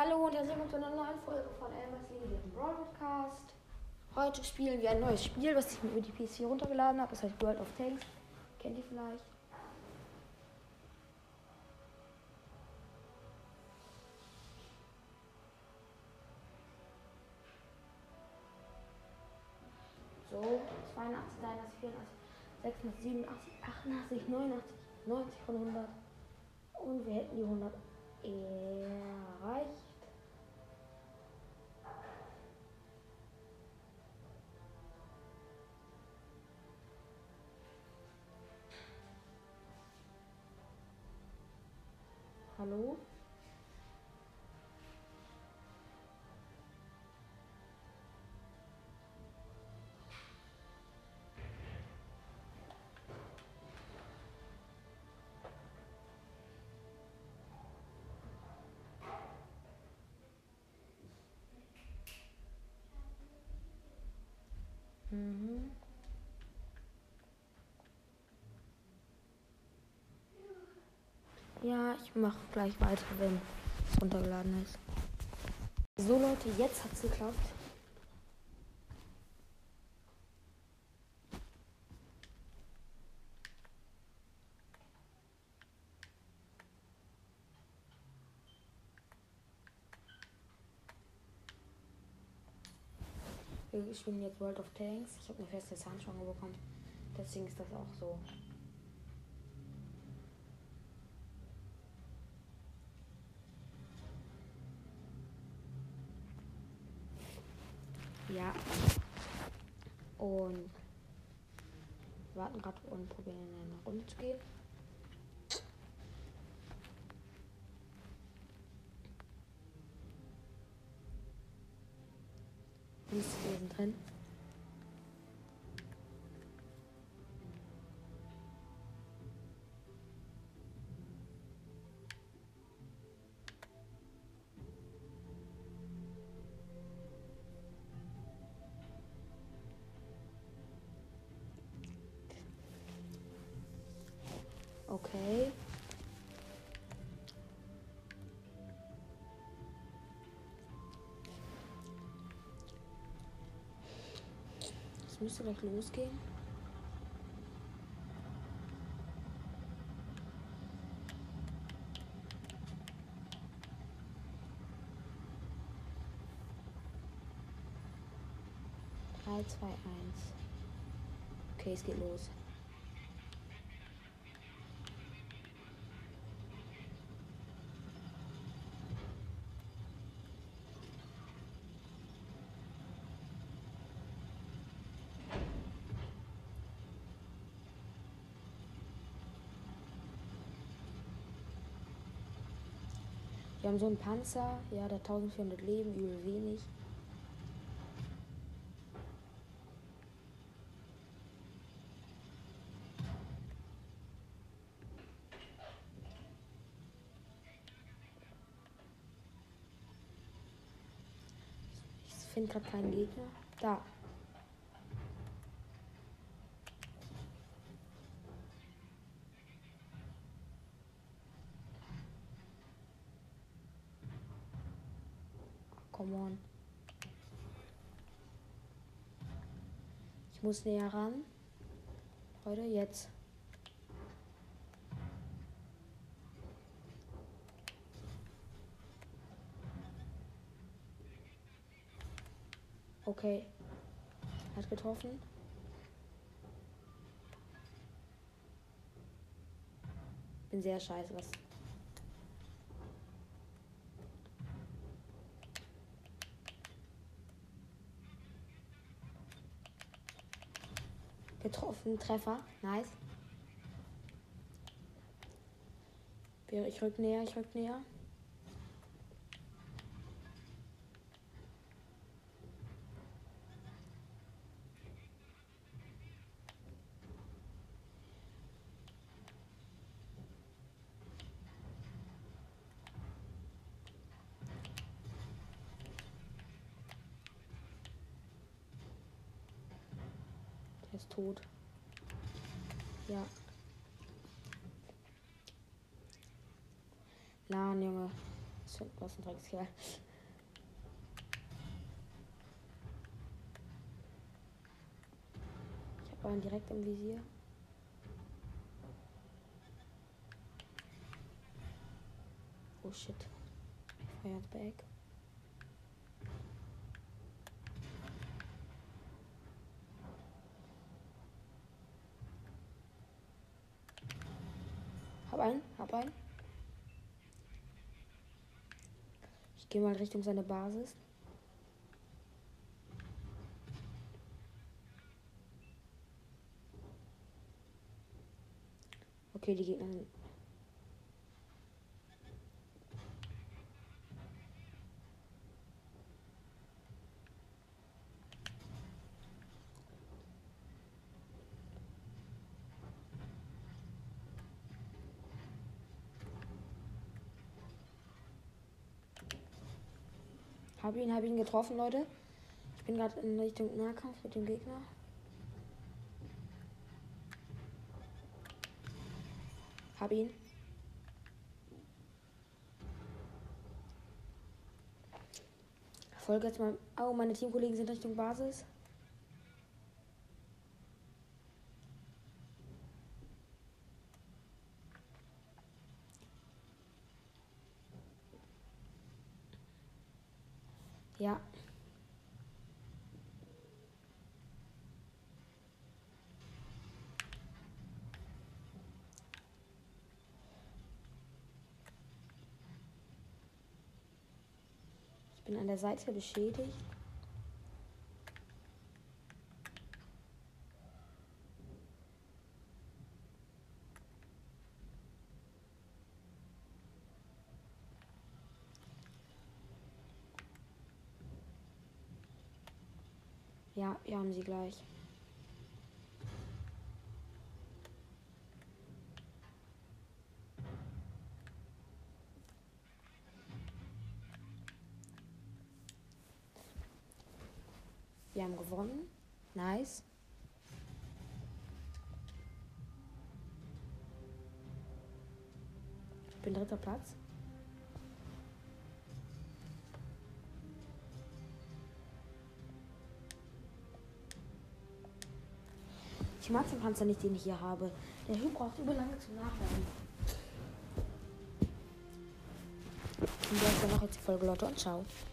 Hallo und herzlich willkommen zu einer neuen Folge von Elmas legendären Broadcast. Heute spielen wir ein neues Spiel, was ich mir über die PC runtergeladen habe. Das heißt World of Tanks. Kennt ihr vielleicht? So, 82, 83, 84, 86, 87, 88, 89, 90 von 100. Und wir hätten die 100 erreicht. Hallo? Ja, ich mache gleich weiter, wenn es runtergeladen ist. So Leute, jetzt hat's geklappt. Wir spielen jetzt World of Tanks. Ich habe eine feste Zahnspange bekommen. Deswegen ist das auch so. Ja. Und warten gerade und probieren in eine Runde zu gehen. Nichts gewesen drin. Okay. Es müsste gleich losgehen. Drei, zwei, eins. Okay, es geht los. Wir haben so einen Panzer, ja, der 1400 Leben, übel wenig. Ich finde gerade keinen Gegner. Da. Come on. Ich muss näher ran. Leute, jetzt. Okay. Hat getroffen. Bin sehr scheiße, was Getroffen, Treffer, nice. Ich rück näher, ich rück näher. Der ist tot. Ja. Lan, Junge. Was ein Dreckskerl. Ich habe einen direkt im Visier. Oh shit. Fired Hab einen, hab einen. Ich gehe mal Richtung seine Basis. Okay, die Gegner. Hab ihn, hab ihn getroffen, Leute. Ich bin gerade in Richtung Nahkampf mit dem Gegner. Hab ihn. Folge jetzt mal. Oh, meine Teamkollegen sind Richtung Basis. Ja. Ich bin an der Seite beschädigt. Ja, wir haben sie gleich. Wir haben gewonnen. Nice. Ich bin dritter Platz. Ich Panzer nicht, den ich hier habe. Der Hüb braucht über lange zum Nachladen. Und das war noch jetzt die Folge, Leute, und ciao.